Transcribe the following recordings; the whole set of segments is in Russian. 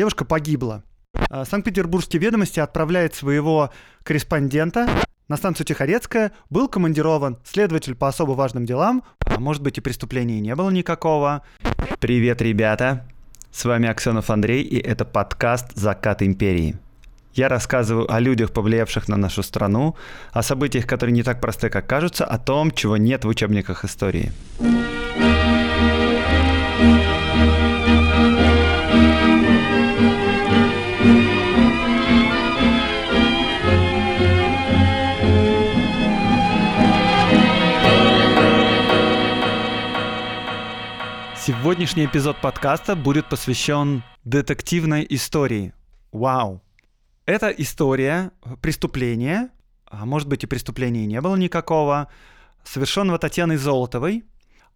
девушка погибла. А, Санкт-Петербургские ведомости отправляет своего корреспондента на станцию Тихорецкая, был командирован следователь по особо важным делам, а может быть и преступлений не было никакого. Привет, ребята! С вами Аксенов Андрей, и это подкаст «Закат империи». Я рассказываю о людях, повлиявших на нашу страну, о событиях, которые не так просты, как кажутся, о том, чего нет в учебниках истории. Сегодняшний эпизод подкаста будет посвящен детективной истории. Вау! Это история преступления, а может быть и преступления не было никакого, совершенного Татьяной Золотовой,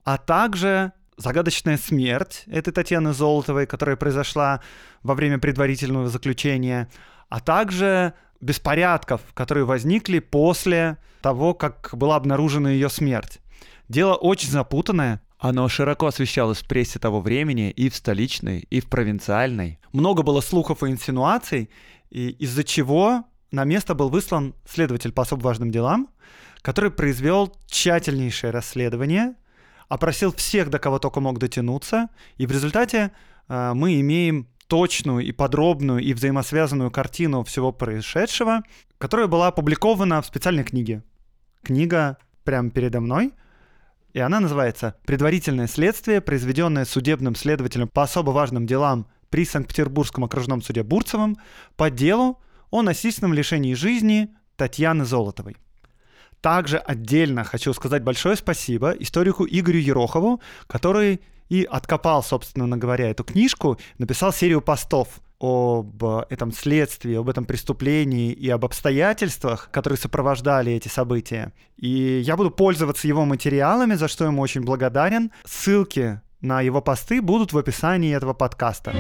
а также загадочная смерть этой Татьяны Золотовой, которая произошла во время предварительного заключения, а также беспорядков, которые возникли после того, как была обнаружена ее смерть. Дело очень запутанное, оно широко освещалось в прессе того времени и в столичной, и в провинциальной. Много было слухов и инсинуаций, и из-за чего на место был выслан следователь по особо важным делам, который произвел тщательнейшее расследование, опросил всех, до кого только мог дотянуться, и в результате э, мы имеем точную и подробную и взаимосвязанную картину всего происшедшего, которая была опубликована в специальной книге. Книга прямо передо мной — и она называется «Предварительное следствие, произведенное судебным следователем по особо важным делам при Санкт-Петербургском окружном суде Бурцевым по делу о насильственном лишении жизни Татьяны Золотовой». Также отдельно хочу сказать большое спасибо историку Игорю Ерохову, который и откопал, собственно говоря, эту книжку, написал серию постов об этом следствии, об этом преступлении и об обстоятельствах, которые сопровождали эти события. И я буду пользоваться его материалами, за что ему очень благодарен. Ссылки на его посты будут в описании этого подкаста.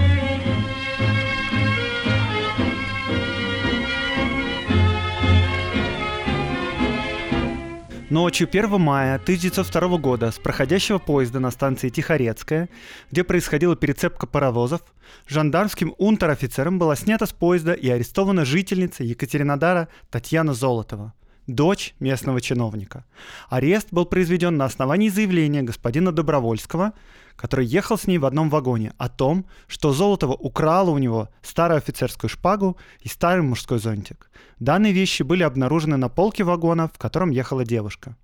Ночью 1 мая 1902 года с проходящего поезда на станции Тихорецкая, где происходила перецепка паровозов, жандармским унтер-офицером была снята с поезда и арестована жительница Екатеринодара Татьяна Золотова – дочь местного чиновника. Арест был произведен на основании заявления господина Добровольского, который ехал с ней в одном вагоне, о том, что Золотова украла у него старую офицерскую шпагу и старый мужской зонтик. Данные вещи были обнаружены на полке вагона, в котором ехала девушка.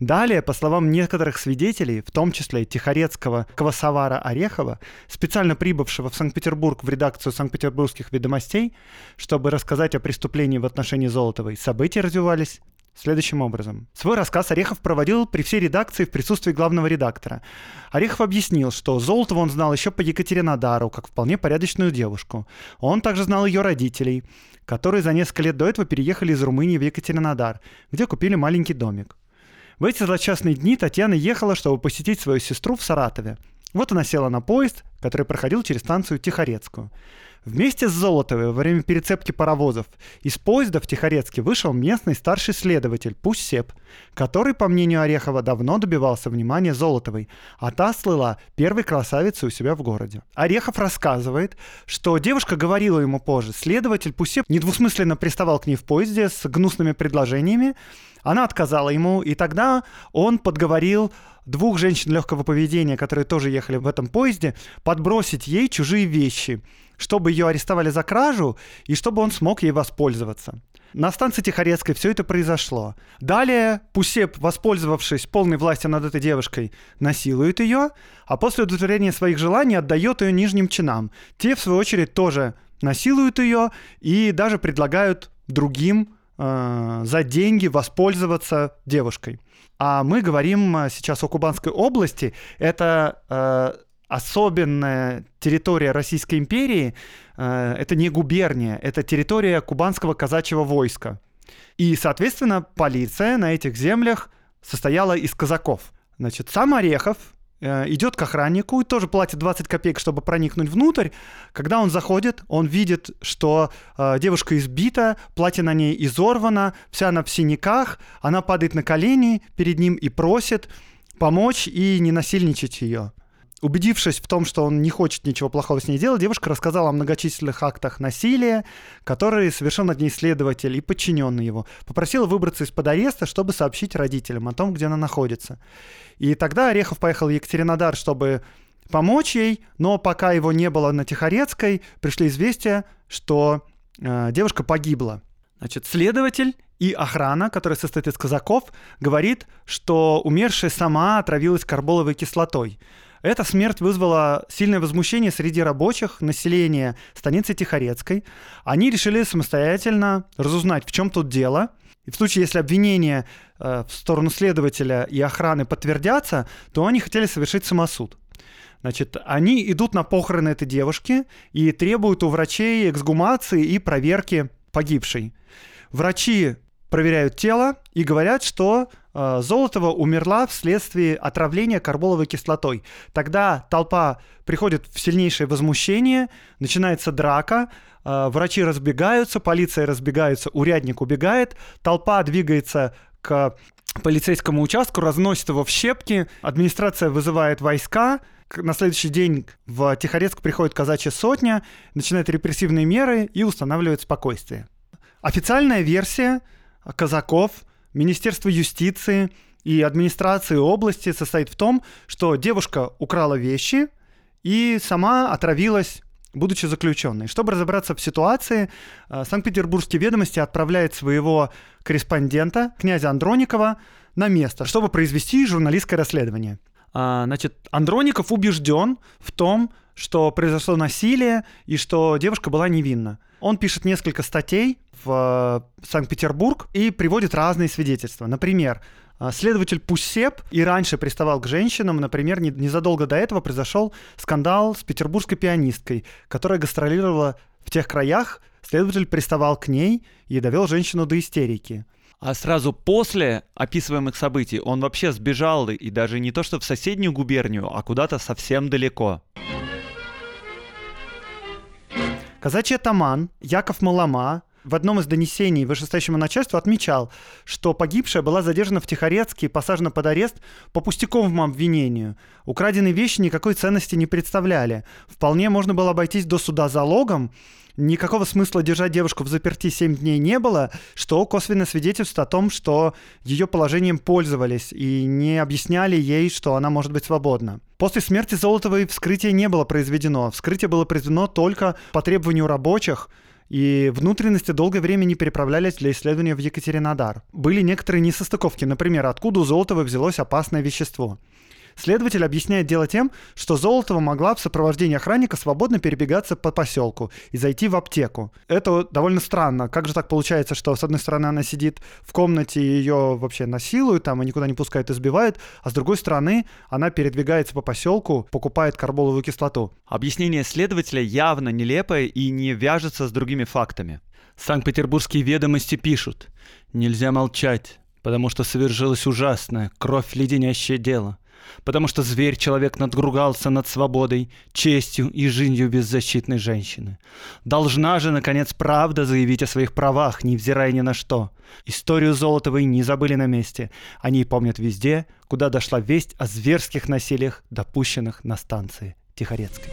Далее, по словам некоторых свидетелей, в том числе Тихорецкого Квасовара Орехова, специально прибывшего в Санкт-Петербург в редакцию Санкт-Петербургских ведомостей, чтобы рассказать о преступлении в отношении Золотовой, события развивались следующим образом. Свой рассказ Орехов проводил при всей редакции в присутствии главного редактора. Орехов объяснил, что Золотова он знал еще по Екатеринодару, как вполне порядочную девушку. Он также знал ее родителей, которые за несколько лет до этого переехали из Румынии в Екатеринодар, где купили маленький домик. В эти злочастные дни Татьяна ехала, чтобы посетить свою сестру в Саратове. Вот она села на поезд, который проходил через станцию Тихорецкую. Вместе с Золотовой во время перецепки паровозов из поезда в Тихорецке вышел местный старший следователь Пуссеп, который, по мнению Орехова, давно добивался внимания Золотовой, а та слыла первой красавицей у себя в городе. Орехов рассказывает, что девушка говорила ему позже, следователь Пуссеп недвусмысленно приставал к ней в поезде с гнусными предложениями, она отказала ему, и тогда он подговорил двух женщин легкого поведения, которые тоже ехали в этом поезде, подбросить ей чужие вещи, чтобы ее арестовали за кражу и чтобы он смог ей воспользоваться. На станции Тихорецкой все это произошло. Далее Пусеп, воспользовавшись полной властью над этой девушкой, насилует ее, а после удовлетворения своих желаний отдает ее нижним чинам. Те, в свою очередь, тоже насилуют ее и даже предлагают другим э, за деньги воспользоваться девушкой. А мы говорим э, сейчас о Кубанской области. Это э, особенная территория Российской империи. Э, это не губерния, это территория кубанского казачьего войска. И, соответственно, полиция на этих землях состояла из казаков. Значит, сам Орехов, Э, идет к охраннику и тоже платит 20 копеек, чтобы проникнуть внутрь. Когда он заходит, он видит, что э, девушка избита, платье на ней изорвано, вся она в синяках, она падает на колени перед ним и просит помочь и не насильничать ее. Убедившись в том, что он не хочет ничего плохого с ней делать, девушка рассказала о многочисленных актах насилия, которые совершил над ней следователь и подчиненный его. Попросила выбраться из-под ареста, чтобы сообщить родителям о том, где она находится. И тогда Орехов поехал в Екатеринодар, чтобы помочь ей, но пока его не было на Тихорецкой, пришли известия, что э, девушка погибла. Значит, следователь и охрана, которая состоит из казаков, говорит, что умершая сама отравилась карболовой кислотой. Эта смерть вызвала сильное возмущение среди рабочих, населения станицы Тихорецкой. Они решили самостоятельно разузнать, в чем тут дело. И в случае, если обвинения э, в сторону следователя и охраны подтвердятся, то они хотели совершить самосуд. Значит, они идут на похороны этой девушки и требуют у врачей эксгумации и проверки погибшей. Врачи проверяют тело и говорят, что Золотова умерла вследствие отравления карболовой кислотой. Тогда толпа приходит в сильнейшее возмущение, начинается драка, э, врачи разбегаются, полиция разбегается, урядник убегает, толпа двигается к полицейскому участку, разносит его в щепки, администрация вызывает войска, на следующий день в Тихорецк приходит казачья сотня, начинает репрессивные меры и устанавливает спокойствие. Официальная версия казаков, Министерства юстиции и администрации области состоит в том, что девушка украла вещи и сама отравилась будучи заключенной. Чтобы разобраться в ситуации, э, Санкт-Петербургские ведомости отправляет своего корреспондента, князя Андроникова, на место, чтобы произвести журналистское расследование. А, значит, Андроников убежден в том, что произошло насилие и что девушка была невинна. Он пишет несколько статей в э, Санкт-Петербург и приводит разные свидетельства. Например, э, Следователь Пуссеп и раньше приставал к женщинам. Например, незадолго до этого произошел скандал с петербургской пианисткой, которая гастролировала в тех краях. Следователь приставал к ней и довел женщину до истерики. А сразу после описываемых событий он вообще сбежал и даже не то что в соседнюю губернию, а куда-то совсем далеко. Казачий атаман Яков Малама в одном из донесений вышестоящему начальству отмечал, что погибшая была задержана в Тихорецке и посажена под арест по пустяковому обвинению. Украденные вещи никакой ценности не представляли. Вполне можно было обойтись до суда залогом, никакого смысла держать девушку в заперти 7 дней не было, что косвенно свидетельствует о том, что ее положением пользовались и не объясняли ей, что она может быть свободна. После смерти Золотовой вскрытие не было произведено. Вскрытие было произведено только по требованию рабочих, и внутренности долгое время не переправлялись для исследования в Екатеринодар. Были некоторые несостыковки, например, откуда у Золотова взялось опасное вещество. Следователь объясняет дело тем, что Золотова могла в сопровождении охранника свободно перебегаться по поселку и зайти в аптеку. Это довольно странно. Как же так получается, что с одной стороны она сидит в комнате и ее вообще насилуют, там и никуда не пускают, избивают, а с другой стороны она передвигается по поселку, покупает карболовую кислоту. Объяснение следователя явно нелепое и не вяжется с другими фактами. Санкт-Петербургские ведомости пишут. Нельзя молчать, потому что совершилось ужасное, кровь леденящее дело потому что зверь-человек надругался над свободой, честью и жизнью беззащитной женщины. Должна же, наконец, правда заявить о своих правах, невзирая ни на что. Историю Золотовой не забыли на месте. Они помнят везде, куда дошла весть о зверских насилиях, допущенных на станции Тихорецкой.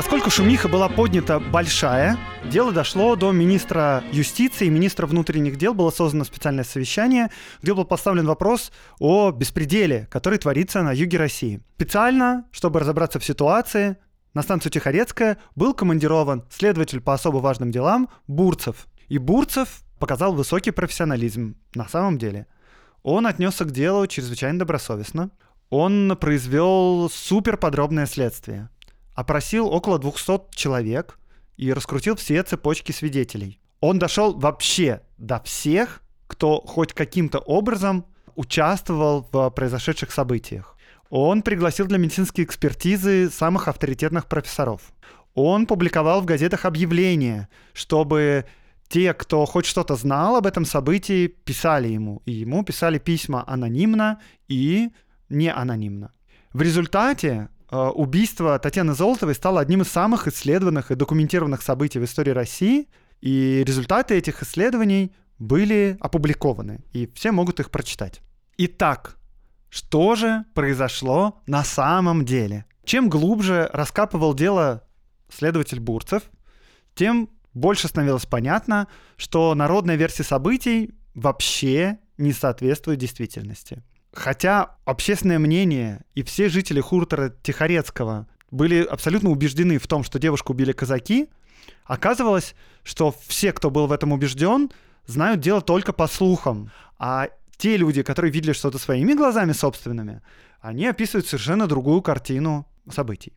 Поскольку шумиха была поднята большая, дело дошло до министра юстиции и министра внутренних дел. Было создано специальное совещание, где был поставлен вопрос о беспределе, который творится на юге России. Специально, чтобы разобраться в ситуации, на станцию Тихорецкая был командирован следователь по особо важным делам Бурцев. И Бурцев показал высокий профессионализм на самом деле. Он отнесся к делу чрезвычайно добросовестно. Он произвел супер подробное следствие опросил около 200 человек и раскрутил все цепочки свидетелей. Он дошел вообще до всех, кто хоть каким-то образом участвовал в произошедших событиях. Он пригласил для медицинской экспертизы самых авторитетных профессоров. Он публиковал в газетах объявления, чтобы те, кто хоть что-то знал об этом событии, писали ему. И ему писали письма анонимно и не анонимно. В результате убийство Татьяны Золотовой стало одним из самых исследованных и документированных событий в истории России. И результаты этих исследований были опубликованы, и все могут их прочитать. Итак, что же произошло на самом деле? Чем глубже раскапывал дело следователь Бурцев, тем больше становилось понятно, что народная версия событий вообще не соответствует действительности. Хотя общественное мнение и все жители хутора Тихорецкого были абсолютно убеждены в том, что девушку убили казаки, оказывалось, что все, кто был в этом убежден, знают дело только по слухам. А те люди, которые видели что-то своими глазами собственными, они описывают совершенно другую картину событий.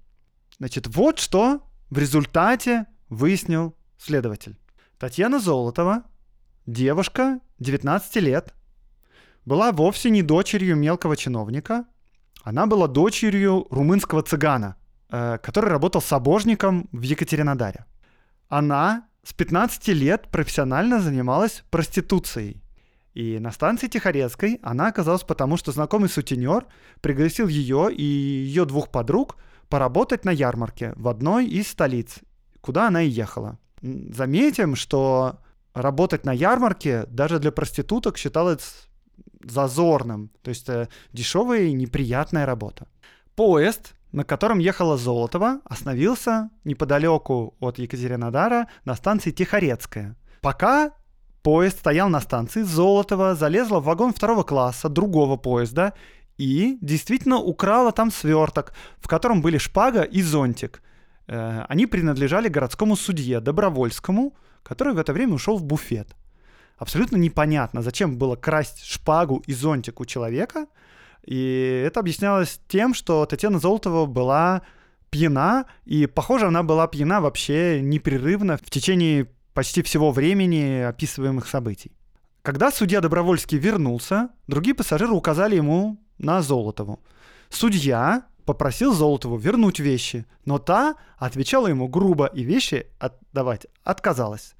Значит, вот что в результате выяснил следователь. Татьяна Золотова, девушка 19 лет, была вовсе не дочерью мелкого чиновника, она была дочерью румынского цыгана, э, который работал сабожником в Екатеринодаре. Она с 15 лет профессионально занималась проституцией. И на станции Тихорецкой она оказалась потому, что знакомый сутенер пригласил ее и ее двух подруг поработать на ярмарке в одной из столиц, куда она и ехала. Заметим, что работать на ярмарке даже для проституток считалось зазорным, то есть э, дешевая и неприятная работа. Поезд, на котором ехала Золотова, остановился неподалеку от Екатеринодара на станции Тихорецкая. Пока поезд стоял на станции, Золотова залезла в вагон второго класса другого поезда и действительно украла там сверток, в котором были шпага и зонтик. Э, они принадлежали городскому судье Добровольскому, который в это время ушел в буфет абсолютно непонятно, зачем было красть шпагу и зонтик у человека. И это объяснялось тем, что Татьяна Золотова была пьяна, и, похоже, она была пьяна вообще непрерывно в течение почти всего времени описываемых событий. Когда судья Добровольский вернулся, другие пассажиры указали ему на Золотову. Судья попросил Золотову вернуть вещи, но та отвечала ему грубо и вещи отдавать отказалась.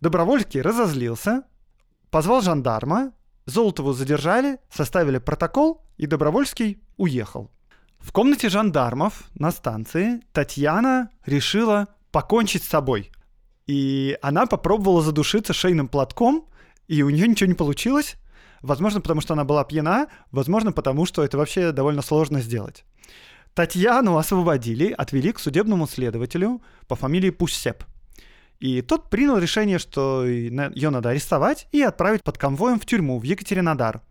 Добровольский разозлился, Позвал жандарма, Золотову задержали, составили протокол, и Добровольский уехал. В комнате жандармов на станции Татьяна решила покончить с собой. И она попробовала задушиться шейным платком, и у нее ничего не получилось. Возможно, потому что она была пьяна, возможно, потому что это вообще довольно сложно сделать. Татьяну освободили, отвели к судебному следователю по фамилии Пуссеп – и тот принял решение, что ее надо арестовать и отправить под конвоем в тюрьму в Екатеринодар.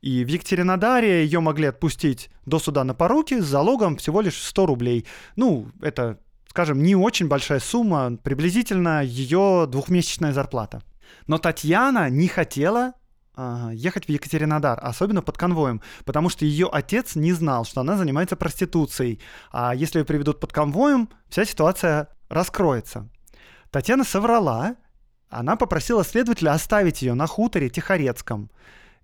И в Екатеринодаре ее могли отпустить до суда на поруки с залогом всего лишь 100 рублей. Ну, это, скажем, не очень большая сумма, приблизительно ее двухмесячная зарплата. Но Татьяна не хотела э, ехать в Екатеринодар, особенно под конвоем, потому что ее отец не знал, что она занимается проституцией. А если ее приведут под конвоем, вся ситуация раскроется. Татьяна соврала, она попросила следователя оставить ее на хуторе Тихорецком.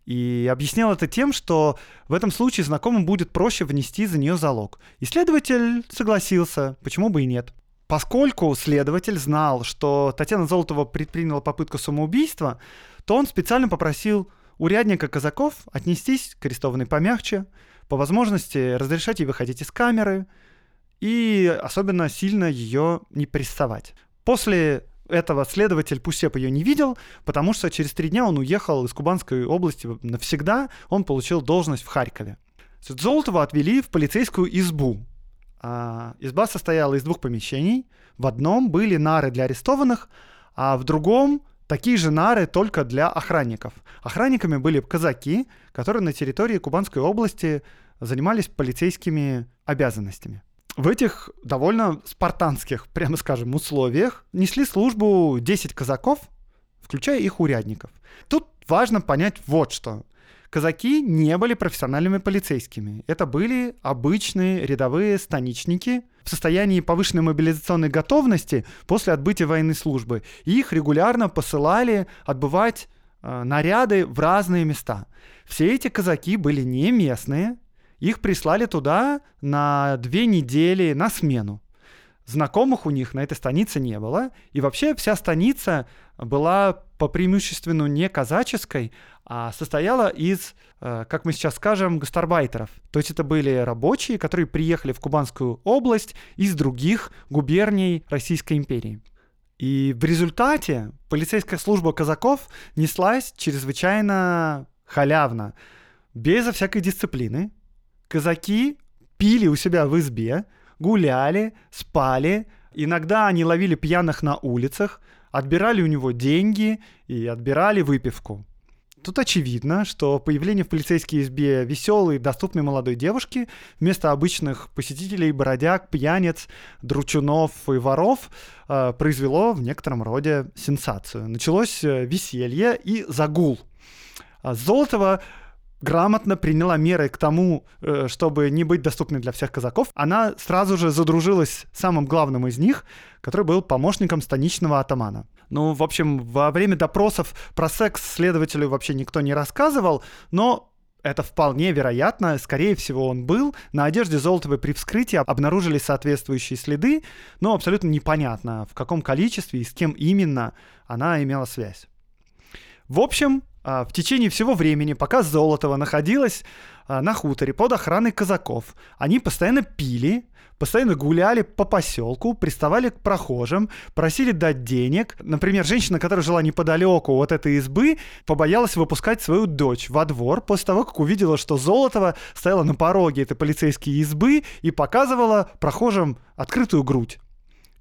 И объяснял это тем, что в этом случае знакомым будет проще внести за нее залог. И следователь согласился, почему бы и нет. Поскольку следователь знал, что Татьяна Золотова предприняла попытку самоубийства, то он специально попросил урядника казаков отнестись к арестованной помягче, по возможности разрешать ей выходить из камеры и особенно сильно ее не прессовать. После этого следователь Пусеп ее не видел, потому что через три дня он уехал из Кубанской области навсегда, он получил должность в Харькове. Золотова отвели в полицейскую избу. А, изба состояла из двух помещений. В одном были нары для арестованных, а в другом такие же нары только для охранников. Охранниками были казаки, которые на территории Кубанской области занимались полицейскими обязанностями в этих довольно спартанских, прямо скажем, условиях несли службу 10 казаков, включая их урядников. Тут важно понять вот что. Казаки не были профессиональными полицейскими. Это были обычные рядовые станичники в состоянии повышенной мобилизационной готовности после отбытия военной службы. И их регулярно посылали отбывать э, наряды в разные места. Все эти казаки были не местные, их прислали туда на две недели на смену. Знакомых у них на этой станице не было. И вообще вся станица была по преимуществу не казаческой, а состояла из, э, как мы сейчас скажем, гастарбайтеров. То есть это были рабочие, которые приехали в Кубанскую область из других губерний Российской империи. И в результате полицейская служба казаков неслась чрезвычайно халявно, безо всякой дисциплины. Казаки пили у себя в избе, гуляли, спали, иногда они ловили пьяных на улицах, отбирали у него деньги и отбирали выпивку. Тут очевидно, что появление в полицейской избе веселой, доступной молодой девушки вместо обычных посетителей бродяг, пьяниц, дручунов и воров э, произвело в некотором роде сенсацию. Началось э, веселье и загул. А Золотого грамотно приняла меры к тому, э, чтобы не быть доступной для всех казаков, она сразу же задружилась с самым главным из них, который был помощником станичного атамана. Ну, в общем, во время допросов про секс следователю вообще никто не рассказывал, но это вполне вероятно, скорее всего, он был. На одежде Золотовой при вскрытии обнаружились соответствующие следы, но абсолютно непонятно, в каком количестве и с кем именно она имела связь. В общем, в течение всего времени, пока Золотова находилась а, на хуторе под охраной казаков, они постоянно пили, постоянно гуляли по поселку, приставали к прохожим, просили дать денег. Например, женщина, которая жила неподалеку от этой избы, побоялась выпускать свою дочь во двор после того, как увидела, что Золотова стояла на пороге этой полицейской избы и показывала прохожим открытую грудь.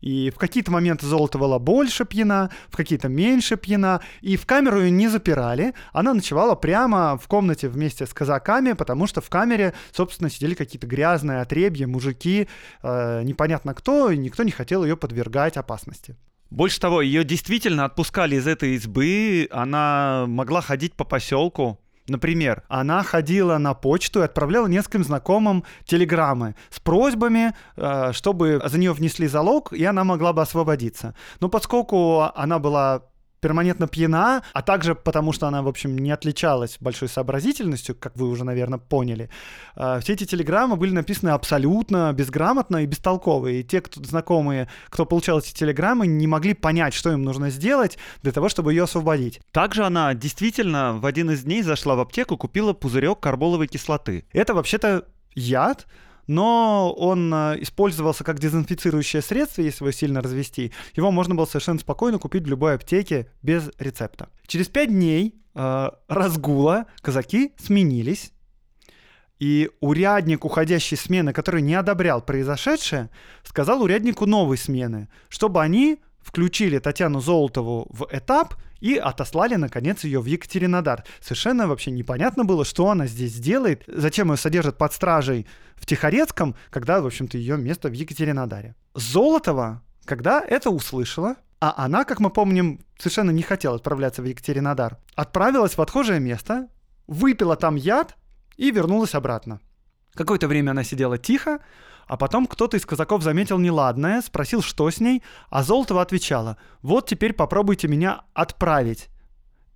И в какие-то моменты золото была больше пьяна, в какие-то меньше пьяна. И в камеру ее не запирали. Она ночевала прямо в комнате вместе с казаками, потому что в камере, собственно, сидели какие-то грязные отребья, мужики, э, непонятно кто, и никто не хотел ее подвергать опасности. Больше того, ее действительно отпускали из этой избы, она могла ходить по поселку, Например, она ходила на почту и отправляла нескольким знакомым телеграммы с просьбами, э, чтобы за нее внесли залог, и она могла бы освободиться. Но поскольку она была перманентно пьяна, а также потому, что она, в общем, не отличалась большой сообразительностью, как вы уже, наверное, поняли. А, все эти телеграммы были написаны абсолютно безграмотно и бестолково, и те, кто знакомые, кто получал эти телеграммы, не могли понять, что им нужно сделать для того, чтобы ее освободить. Также она действительно в один из дней зашла в аптеку, купила пузырек карболовой кислоты. Это вообще-то яд, но он э, использовался как дезинфицирующее средство, если его сильно развести. Его можно было совершенно спокойно купить в любой аптеке без рецепта. Через пять дней э, разгула казаки сменились, и урядник уходящей смены, который не одобрял произошедшее, сказал уряднику новой смены, чтобы они включили Татьяну Золотову в этап и отослали, наконец, ее в Екатеринодар. Совершенно вообще непонятно было, что она здесь делает, зачем ее содержат под стражей в Тихорецком, когда, в общем-то, ее место в Екатеринодаре. Золотова, когда это услышала, а она, как мы помним, совершенно не хотела отправляться в Екатеринодар, отправилась в отхожее место, выпила там яд и вернулась обратно. Какое-то время она сидела тихо, а потом кто-то из казаков заметил неладное, спросил, что с ней, а Золотова отвечала, вот теперь попробуйте меня отправить.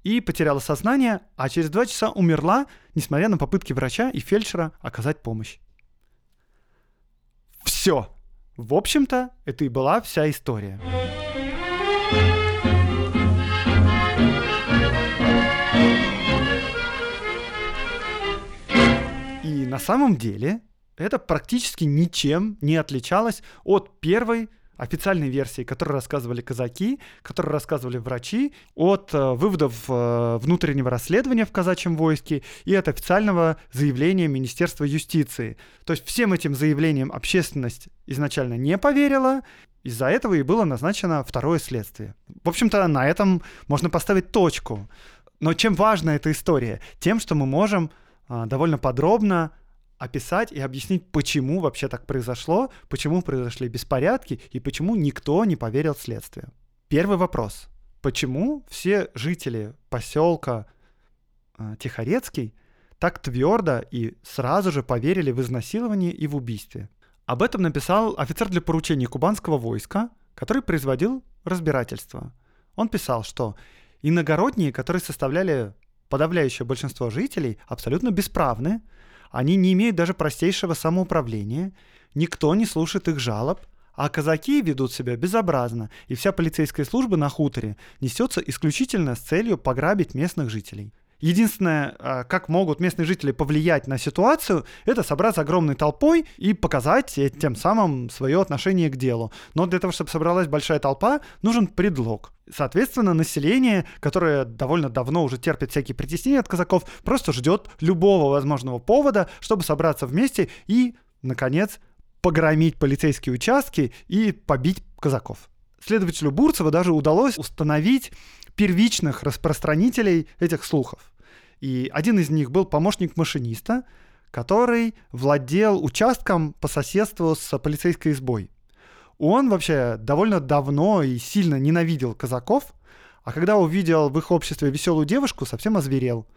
И потеряла сознание, а через два часа умерла, несмотря на попытки врача и фельдшера оказать помощь. Все. В общем-то, это и была вся история. И на самом деле это практически ничем не отличалось от первой официальной версии, которую рассказывали казаки, которую рассказывали врачи, от э, выводов э, внутреннего расследования в казачьем войске и от официального заявления Министерства юстиции. То есть всем этим заявлениям общественность изначально не поверила, из-за этого и было назначено второе следствие. В общем-то, на этом можно поставить точку. Но чем важна эта история? Тем, что мы можем э, довольно подробно описать и объяснить, почему вообще так произошло, почему произошли беспорядки и почему никто не поверил следствию. Первый вопрос. Почему все жители поселка э, Тихорецкий так твердо и сразу же поверили в изнасилование и в убийстве? Об этом написал офицер для поручения кубанского войска, который производил разбирательство. Он писал, что иногородние, которые составляли подавляющее большинство жителей, абсолютно бесправны, они не имеют даже простейшего самоуправления, никто не слушает их жалоб, а казаки ведут себя безобразно, и вся полицейская служба на хуторе несется исключительно с целью пограбить местных жителей. Единственное, а, как могут местные жители повлиять на ситуацию, это собраться огромной толпой и показать тем самым свое отношение к делу. Но для того, чтобы собралась большая толпа, нужен предлог. Соответственно, население, которое довольно давно уже терпит всякие притеснения от казаков, просто ждет любого возможного повода, чтобы собраться вместе и, наконец, погромить полицейские участки и побить казаков. Следователю Бурцева даже удалось установить первичных распространителей этих слухов. И один из них был помощник машиниста, который владел участком по соседству с полицейской избой. Он вообще довольно давно и сильно ненавидел казаков, а когда увидел в их обществе веселую девушку, совсем озверел.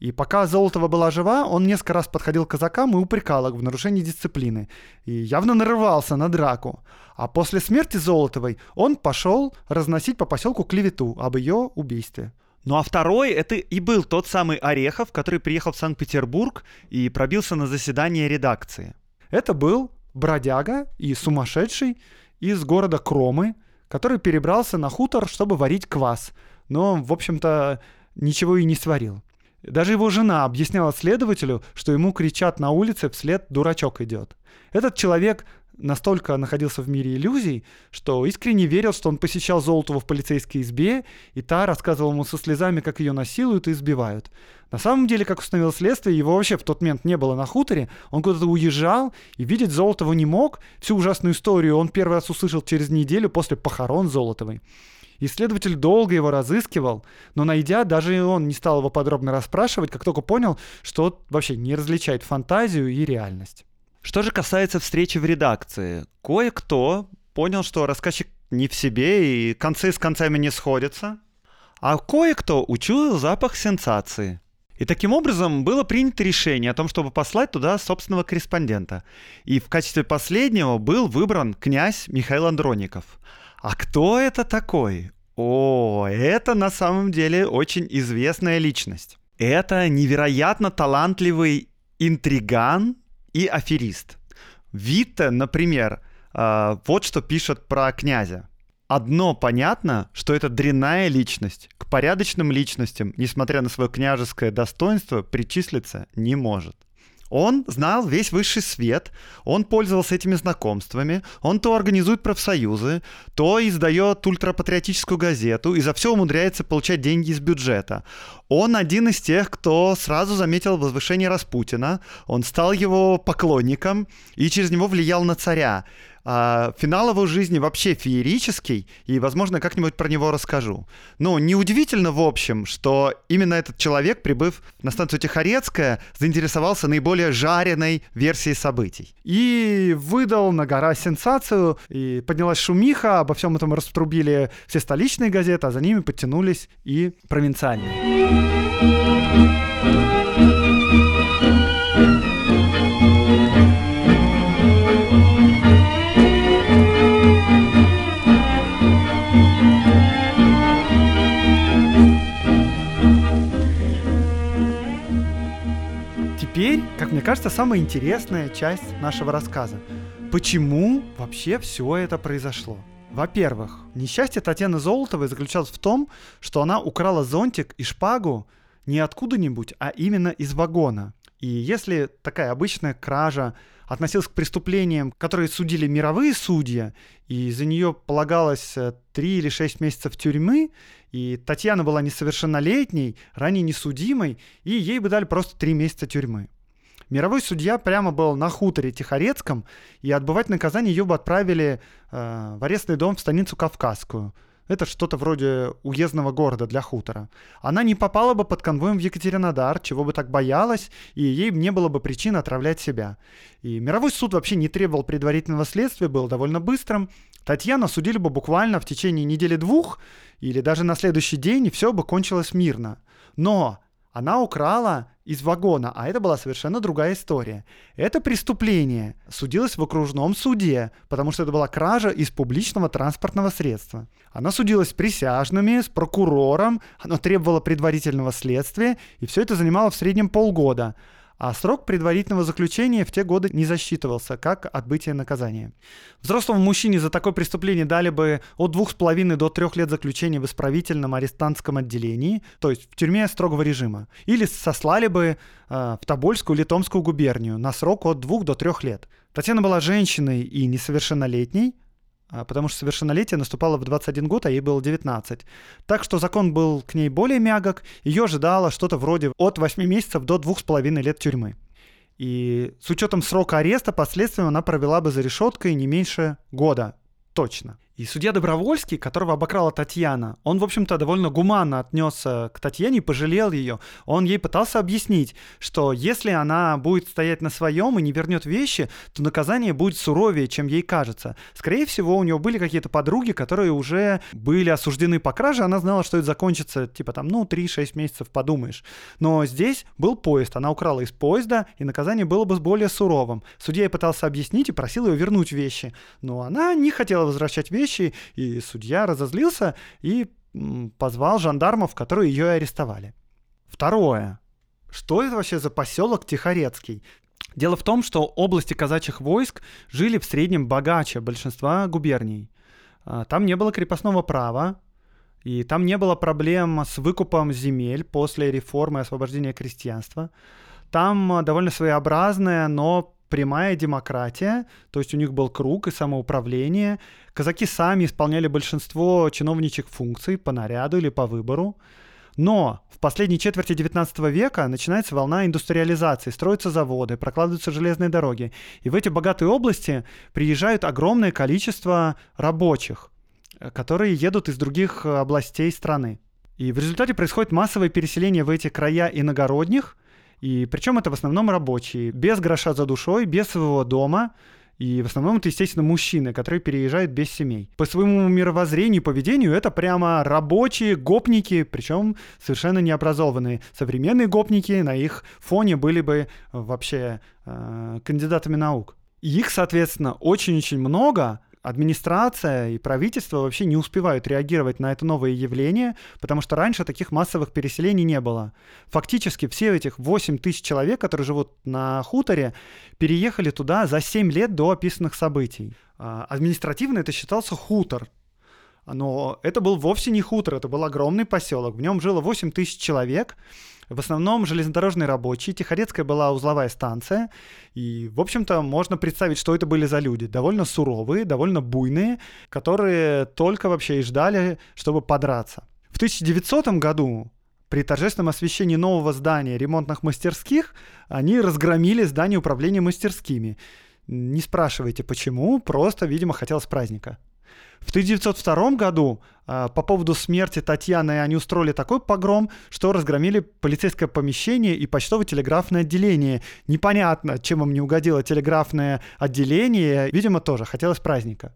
И пока Золотова была жива, он несколько раз подходил к казакам и упрекал их в нарушении дисциплины. И явно нарывался на драку. А после смерти Золотовой он пошел разносить по поселку клевету об ее убийстве. Ну а второй это и был тот самый Орехов, который приехал в Санкт-Петербург и пробился на заседание редакции. Это был бродяга и сумасшедший из города Кромы, который перебрался на хутор, чтобы варить квас. Но, в общем-то, ничего и не сварил. Даже его жена объясняла следователю, что ему кричат на улице вслед «дурачок идет». Этот человек настолько находился в мире иллюзий, что искренне верил, что он посещал Золотого в полицейской избе, и та рассказывала ему со слезами, как ее насилуют и избивают. На самом деле, как установил следствие, его вообще в тот момент не было на хуторе, он куда-то уезжал и видеть Золотого не мог. Всю ужасную историю он первый раз услышал через неделю после похорон Золотовой. Исследователь долго его разыскивал, но найдя, даже он не стал его подробно расспрашивать, как только понял, что вообще не различает фантазию и реальность. Что же касается встречи в редакции, кое-кто понял, что рассказчик не в себе и концы с концами не сходятся, а кое-кто учуял запах сенсации. И таким образом было принято решение о том, чтобы послать туда собственного корреспондента. И в качестве последнего был выбран князь Михаил Андроников – а кто это такой? О, это на самом деле очень известная личность. Это невероятно талантливый интриган и аферист. Витте, например, э, вот что пишет про князя. Одно понятно, что это дрянная личность. К порядочным личностям, несмотря на свое княжеское достоинство, причислиться не может. Он знал весь высший свет, он пользовался этими знакомствами, он то организует профсоюзы, то издает ультрапатриотическую газету и за все умудряется получать деньги из бюджета. Он один из тех, кто сразу заметил возвышение Распутина, он стал его поклонником и через него влиял на царя. А, финал его жизни вообще феерический, и, возможно, как-нибудь про него расскажу. Но неудивительно, в общем, что именно этот человек, прибыв на станцию Тихорецкая, заинтересовался наиболее жареной версией событий. И выдал на гора сенсацию, и поднялась шумиха, обо всем этом раструбили все столичные газеты, а за ними подтянулись и провинциальные. Теперь, как мне кажется, самая интересная часть нашего рассказа. Почему вообще все это произошло? Во-первых, несчастье Татьяны Золотовой заключалось в том, что она украла зонтик и шпагу не откуда-нибудь, а именно из вагона. И если такая обычная кража относилась к преступлениям, которые судили мировые судьи, и за нее полагалось 3 э, или 6 месяцев тюрьмы, и Татьяна была несовершеннолетней, ранее несудимой, и ей бы дали просто 3 месяца тюрьмы. Мировой судья прямо был на хуторе Тихорецком, и отбывать наказание ее бы отправили э, в арестный дом в станицу Кавказскую – это что-то вроде уездного города для хутора. Она не попала бы под конвоем в Екатеринодар, чего бы так боялась, и ей не было бы причин отравлять себя. И мировой суд вообще не требовал предварительного следствия, был довольно быстрым. Татьяну судили бы буквально в течение недели-двух, или даже на следующий день, и все бы кончилось мирно. Но она украла из вагона, а это была совершенно другая история. Это преступление судилось в окружном суде, потому что это была кража из публичного транспортного средства. Она судилась с присяжными, с прокурором, она требовала предварительного следствия, и все это занимало в среднем полгода. А срок предварительного заключения в те годы не засчитывался как отбытие наказания. Взрослому мужчине за такое преступление дали бы от двух с половиной до трех лет заключения в исправительном арестантском отделении, то есть в тюрьме строгого режима, или сослали бы э, в Тобольскую или Томскую губернию на срок от двух до трех лет. Татьяна была женщиной и несовершеннолетней, потому что совершеннолетие наступало в 21 год, а ей было 19. Так что закон был к ней более мягок, ее ожидало что-то вроде от 8 месяцев до 2,5 лет тюрьмы. И с учетом срока ареста, последствием она провела бы за решеткой не меньше года. Точно. И судья Добровольский, которого обокрала Татьяна, он, в общем-то, довольно гуманно отнесся к Татьяне и пожалел ее. Он ей пытался объяснить, что если она будет стоять на своем и не вернет вещи, то наказание будет суровее, чем ей кажется. Скорее всего, у него были какие-то подруги, которые уже были осуждены по краже, она знала, что это закончится, типа там, ну, 3-6 месяцев, подумаешь. Но здесь был поезд, она украла из поезда, и наказание было бы более суровым. Судья пытался объяснить и просил ее вернуть вещи, но она не хотела возвращать вещи, вещи, и судья разозлился и позвал жандармов, которые ее арестовали. Второе. Что это вообще за поселок Тихорецкий? Дело в том, что области казачьих войск жили в среднем богаче большинства губерний. А, там не было крепостного права, и там не было проблем с выкупом земель после реформы освобождения крестьянства. Там а, довольно своеобразная, но прямая демократия, то есть у них был круг и самоуправление. Казаки сами исполняли большинство чиновничьих функций по наряду или по выбору. Но в последней четверти 19 века начинается волна индустриализации, строятся заводы, прокладываются железные дороги. И в эти богатые области приезжают огромное количество рабочих, э, которые едут из других областей страны. И в результате происходит массовое переселение в эти края иногородних, и причем это в основном рабочие, без гроша за душой, без своего дома, и в основном это, естественно, мужчины, которые переезжают без семей. По своему мировоззрению и поведению это прямо рабочие гопники, причем совершенно необразованные. Современные гопники на их фоне были бы вообще э, кандидатами наук. Их, соответственно, очень-очень много, администрация и правительство вообще не успевают реагировать на это новое явление, потому что раньше таких массовых переселений не было. Фактически все этих 8 тысяч человек, которые живут на хуторе, переехали туда за 7 лет до описанных событий. А, административно это считался хутор, но это был вовсе не хутор, это был огромный поселок. В нем жило 8 тысяч человек, в основном железнодорожные рабочие. Тихорецкая была узловая станция. И, в общем-то, можно представить, что это были за люди. Довольно суровые, довольно буйные, которые только вообще и ждали, чтобы подраться. В 1900 году при торжественном освещении нового здания ремонтных мастерских они разгромили здание управления мастерскими. Не спрашивайте почему, просто, видимо, хотелось праздника. В 1902 году э, по поводу смерти Татьяны они устроили такой погром, что разгромили полицейское помещение и почтово-телеграфное отделение. Непонятно, чем им не угодило телеграфное отделение. Видимо, тоже хотелось праздника.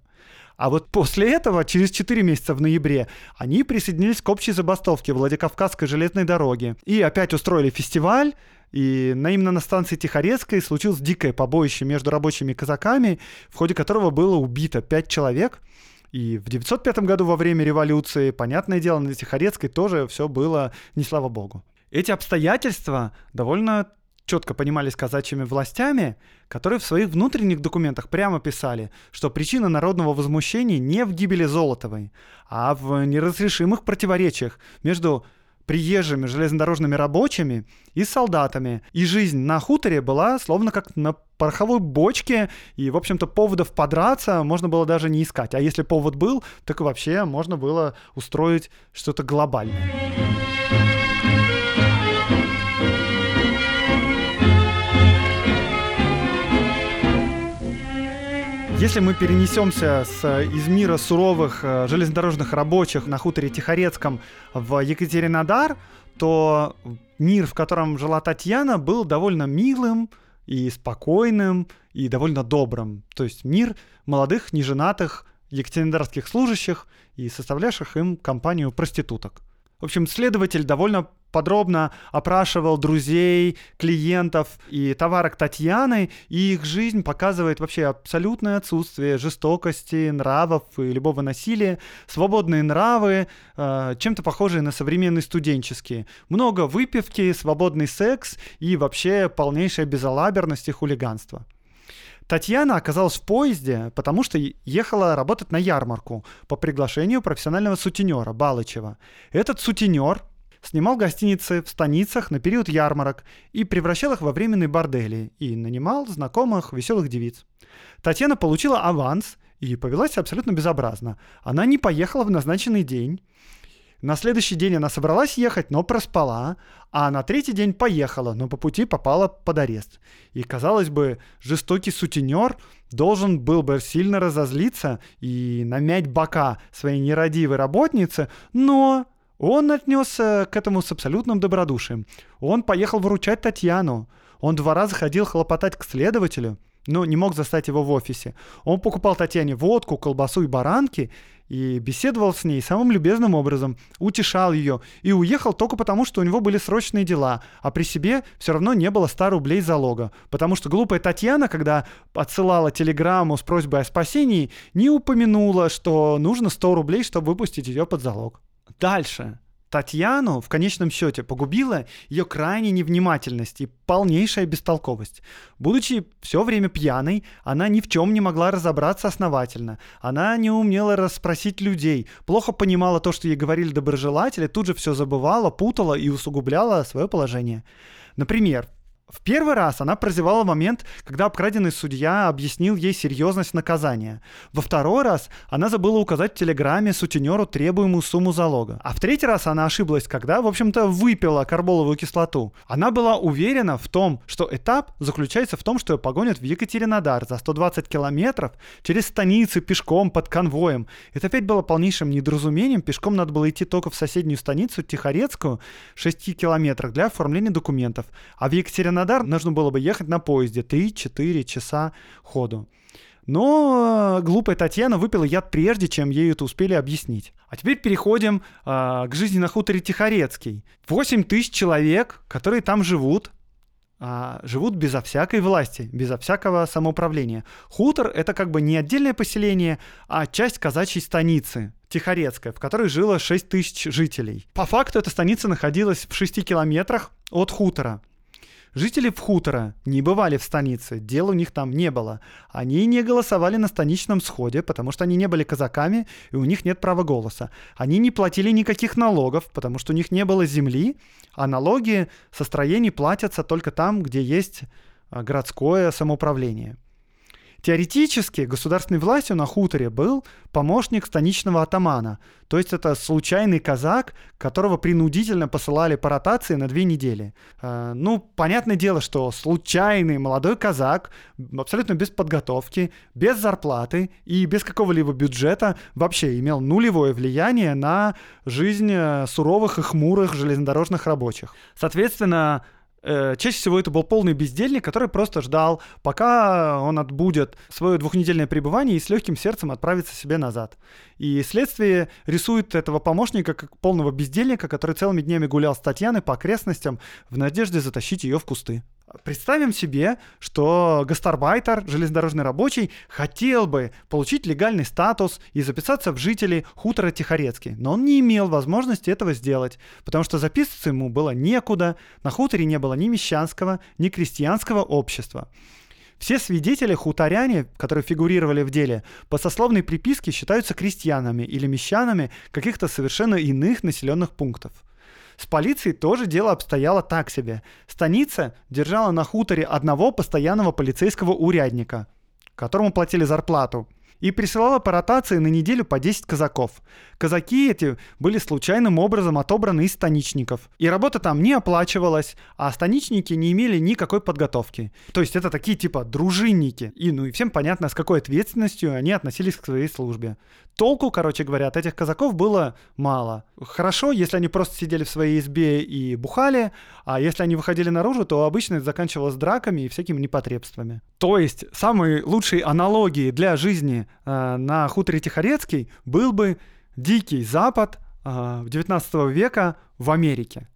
А вот после этого, через 4 месяца в ноябре, они присоединились к общей забастовке Владикавказской железной дороги. И опять устроили фестиваль, и на, именно на станции Тихорецкой случилось дикое побоище между рабочими и казаками, в ходе которого было убито 5 человек – и в 905 году во время революции, понятное дело, на Тихорецкой тоже все было не слава богу. Эти обстоятельства довольно четко понимались казачьими властями, которые в своих внутренних документах прямо писали, что причина народного возмущения не в гибели Золотовой, а в неразрешимых противоречиях между приезжими железнодорожными рабочими и солдатами. И жизнь на хуторе была словно как на пороховой бочке, и, в общем-то, поводов подраться можно было даже не искать. А если повод был, так вообще можно было устроить что-то глобальное. Если мы перенесемся с, из мира суровых э, железнодорожных рабочих на хуторе Тихорецком в Екатеринодар, то мир, в котором жила Татьяна, был довольно милым и спокойным, и довольно добрым. То есть мир молодых, неженатых екатеринодарских служащих и составлявших им компанию проституток. В общем, следователь довольно подробно опрашивал друзей, клиентов и товарок Татьяны, и их жизнь показывает вообще абсолютное отсутствие жестокости, нравов и любого насилия, свободные нравы, э, чем-то похожие на современные студенческие. Много выпивки, свободный секс и вообще полнейшая безалаберность и хулиганство. Татьяна оказалась в поезде, потому что ехала работать на ярмарку по приглашению профессионального сутенера Балычева. Этот сутенер снимал гостиницы в станицах на период ярмарок и превращал их во временные бордели и нанимал знакомых веселых девиц. Татьяна получила аванс и повелась абсолютно безобразно. Она не поехала в назначенный день, на следующий день она собралась ехать, но проспала, а на третий день поехала, но по пути попала под арест. И, казалось бы, жестокий сутенер должен был бы сильно разозлиться и намять бока своей нерадивой работницы, но он отнесся к этому с абсолютным добродушием. Он поехал выручать Татьяну. Он два раза ходил хлопотать к следователю, но не мог застать его в офисе. Он покупал Татьяне водку, колбасу и баранки и беседовал с ней самым любезным образом, утешал ее и уехал только потому, что у него были срочные дела, а при себе все равно не было 100 рублей залога, потому что глупая Татьяна, когда отсылала телеграмму с просьбой о спасении, не упомянула, что нужно 100 рублей, чтобы выпустить ее под залог. Дальше. Татьяну в конечном счете погубила ее крайняя невнимательность и полнейшая бестолковость. Будучи все время пьяной, она ни в чем не могла разобраться основательно. Она не умела расспросить людей, плохо понимала то, что ей говорили доброжелатели, тут же все забывала, путала и усугубляла свое положение. Например, в первый раз она прозевала момент, когда обкраденный судья объяснил ей серьезность наказания. Во второй раз она забыла указать в телеграмме сутенеру требуемую сумму залога. А в третий раз она ошиблась, когда, в общем-то, выпила карболовую кислоту. Она была уверена в том, что этап заключается в том, что ее погонят в Екатеринодар за 120 километров через станицы пешком под конвоем. Это опять было полнейшим недоразумением. Пешком надо было идти только в соседнюю станицу Тихорецкую, 6 километрах для оформления документов. А в Екатеринодар Краснодар нужно было бы ехать на поезде 3-4 часа ходу. Но глупая Татьяна выпила яд прежде, чем ей это успели объяснить. А теперь переходим э, к жизни на хуторе Тихорецкий. 8 тысяч человек, которые там живут, э, живут безо всякой власти, безо всякого самоуправления. Хутор — это как бы не отдельное поселение, а часть казачьей станицы, Тихорецкая, в которой жило 6 тысяч жителей. По факту эта станица находилась в 6 километрах от хутора. Жители в хутора не бывали в станице, дел у них там не было. Они не голосовали на станичном сходе, потому что они не были казаками, и у них нет права голоса. Они не платили никаких налогов, потому что у них не было земли, а налоги со строений платятся только там, где есть а, городское самоуправление. Теоретически государственной властью на хуторе был помощник станичного атамана, то есть это случайный казак, которого принудительно посылали по ротации на две недели. Э, ну, понятное дело, что случайный молодой казак, абсолютно без подготовки, без зарплаты и без какого-либо бюджета вообще имел нулевое влияние на жизнь э, суровых и хмурых железнодорожных рабочих. Соответственно, чаще всего это был полный бездельник, который просто ждал, пока он отбудет свое двухнедельное пребывание и с легким сердцем отправится себе назад. И следствие рисует этого помощника как полного бездельника, который целыми днями гулял с Татьяной по окрестностям в надежде затащить ее в кусты. Представим себе, что гастарбайтер, железнодорожный рабочий, хотел бы получить легальный статус и записаться в жители хутора Тихорецкий, но он не имел возможности этого сделать, потому что записываться ему было некуда, на хуторе не было ни мещанского, ни крестьянского общества. Все свидетели хуторяне, которые фигурировали в деле, по сословной приписке считаются крестьянами или мещанами каких-то совершенно иных населенных пунктов. С полицией тоже дело обстояло так себе. Станица держала на хуторе одного постоянного полицейского урядника, которому платили зарплату – и присылала по ротации на неделю по 10 казаков. Казаки эти были случайным образом отобраны из станичников. И работа там не оплачивалась, а станичники не имели никакой подготовки. То есть это такие типа дружинники. И ну и всем понятно, с какой ответственностью они относились к своей службе. Толку, короче говоря, от этих казаков было мало. Хорошо, если они просто сидели в своей избе и бухали, а если они выходили наружу, то обычно это заканчивалось драками и всякими непотребствами. То есть самые лучшие аналогии для жизни э, на хуторе Тихорецкий был бы Дикий Запад э, 19 века в Америке.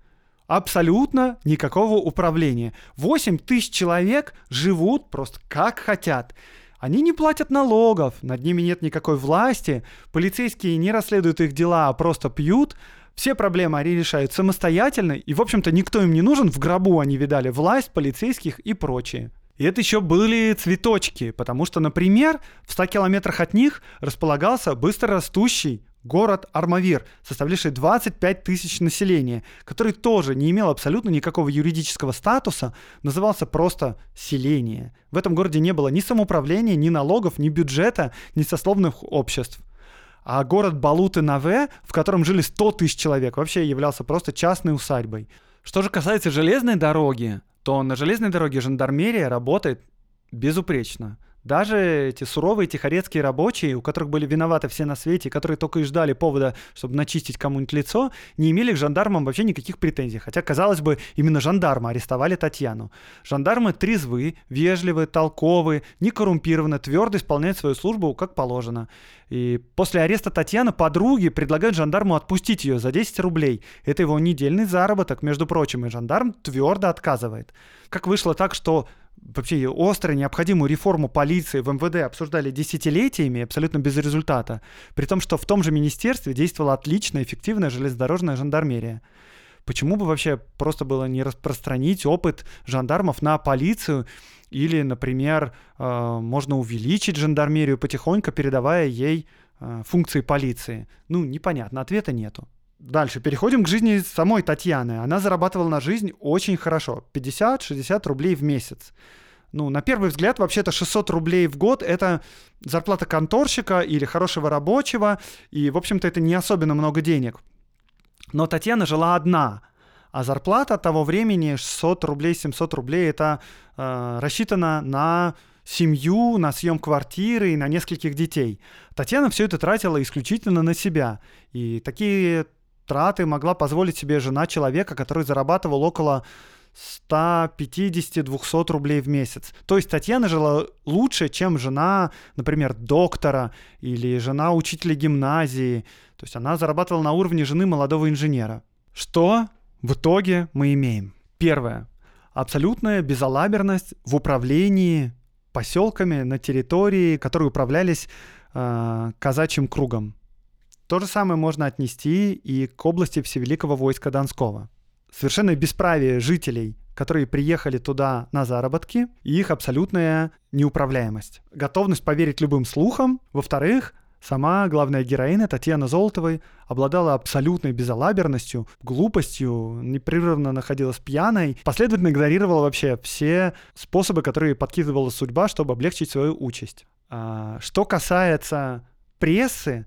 Абсолютно никакого управления. 8 тысяч человек живут просто как хотят. Они не платят налогов, над ними нет никакой власти, полицейские не расследуют их дела, а просто пьют. Все проблемы они решают самостоятельно, и, в общем-то, никто им не нужен, в гробу они видали власть, полицейских и прочее. И это еще были цветочки, потому что, например, в 100 километрах от них располагался быстро растущий город Армавир, составлявший 25 тысяч населения, который тоже не имел абсолютно никакого юридического статуса, назывался просто селение. В этом городе не было ни самоуправления, ни налогов, ни бюджета, ни сословных обществ. А город Балуты-Наве, в котором жили 100 тысяч человек, вообще являлся просто частной усадьбой. Что же касается железной дороги, то на железной дороге жандармерия работает безупречно. Даже эти суровые тихорецкие рабочие, у которых были виноваты все на свете, которые только и ждали повода, чтобы начистить кому-нибудь лицо, не имели к жандармам вообще никаких претензий. Хотя, казалось бы, именно жандармы арестовали Татьяну. Жандармы трезвы, вежливы, толковы, не коррумпированы, твердо исполняют свою службу как положено. И после ареста Татьяны подруги предлагают жандарму отпустить ее за 10 рублей. Это его недельный заработок, между прочим, и жандарм твердо отказывает. Как вышло так, что вообще остро необходимую реформу полиции в МВД обсуждали десятилетиями, абсолютно без результата, при том, что в том же министерстве действовала отличная, эффективная железнодорожная жандармерия. Почему бы вообще просто было не распространить опыт жандармов на полицию или, например, э, можно увеличить жандармерию потихоньку, передавая ей э, функции полиции? Ну, непонятно, ответа нету. Дальше переходим к жизни самой Татьяны. Она зарабатывала на жизнь очень хорошо. 50-60 рублей в месяц. Ну, на первый взгляд, вообще-то 600 рублей в год — это зарплата конторщика или хорошего рабочего, и, в общем-то, это не особенно много денег. Но Татьяна жила одна, а зарплата того времени 600 рублей, 700 рублей — это э, рассчитано на семью, на съем квартиры и на нескольких детей. Татьяна все это тратила исключительно на себя. И такие траты могла позволить себе жена человека, который зарабатывал около 150-200 рублей в месяц. То есть Татьяна жила лучше, чем жена, например, доктора или жена учителя гимназии. То есть она зарабатывала на уровне жены молодого инженера. Что в итоге мы имеем? Первое. Абсолютная безалаберность в управлении поселками на территории, которые управлялись э, казачьим кругом. То же самое можно отнести и к области Всевеликого войска Донского. Совершенно бесправие жителей, которые приехали туда на заработки, и их абсолютная неуправляемость. Готовность поверить любым слухам. Во-вторых, Сама главная героиня Татьяна Золотовой обладала абсолютной безалаберностью, глупостью, непрерывно находилась пьяной, последовательно игнорировала вообще все способы, которые подкидывала судьба, чтобы облегчить свою участь. А, что касается прессы,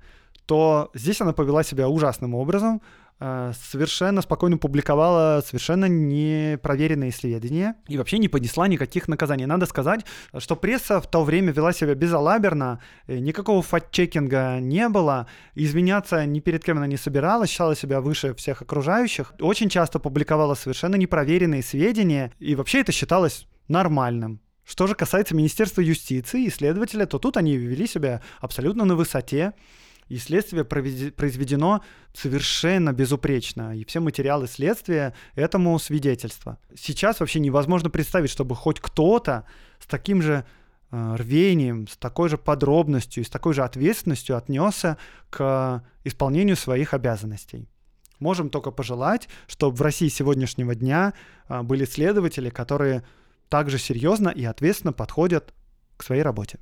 то здесь она повела себя ужасным образом, э, совершенно спокойно публиковала совершенно непроверенные исследования и вообще не понесла никаких наказаний. Надо сказать, что пресса в то время вела себя безалаберно, э, никакого факт-чекинга не было, изменяться ни перед кем она не собиралась, считала себя выше всех окружающих, очень часто публиковала совершенно непроверенные сведения, и вообще это считалось нормальным. Что же касается Министерства юстиции и следователя, то тут они вели себя абсолютно на высоте и следствие произведено совершенно безупречно, и все материалы следствия этому свидетельство. Сейчас вообще невозможно представить, чтобы хоть кто-то с таким же э, рвением, с такой же подробностью и с такой же ответственностью отнесся к исполнению своих обязанностей. Можем только пожелать, чтобы в России сегодняшнего дня э, были следователи, которые также серьезно и ответственно подходят к своей работе.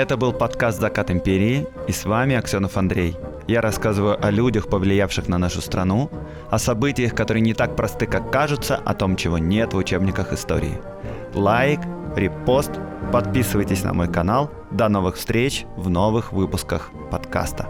Это был подкаст «Закат империи» и с вами Аксенов Андрей. Я рассказываю о людях, повлиявших на нашу страну, о событиях, которые не так просты, как кажутся, о том, чего нет в учебниках истории. Лайк, репост, подписывайтесь на мой канал. До новых встреч в новых выпусках подкаста.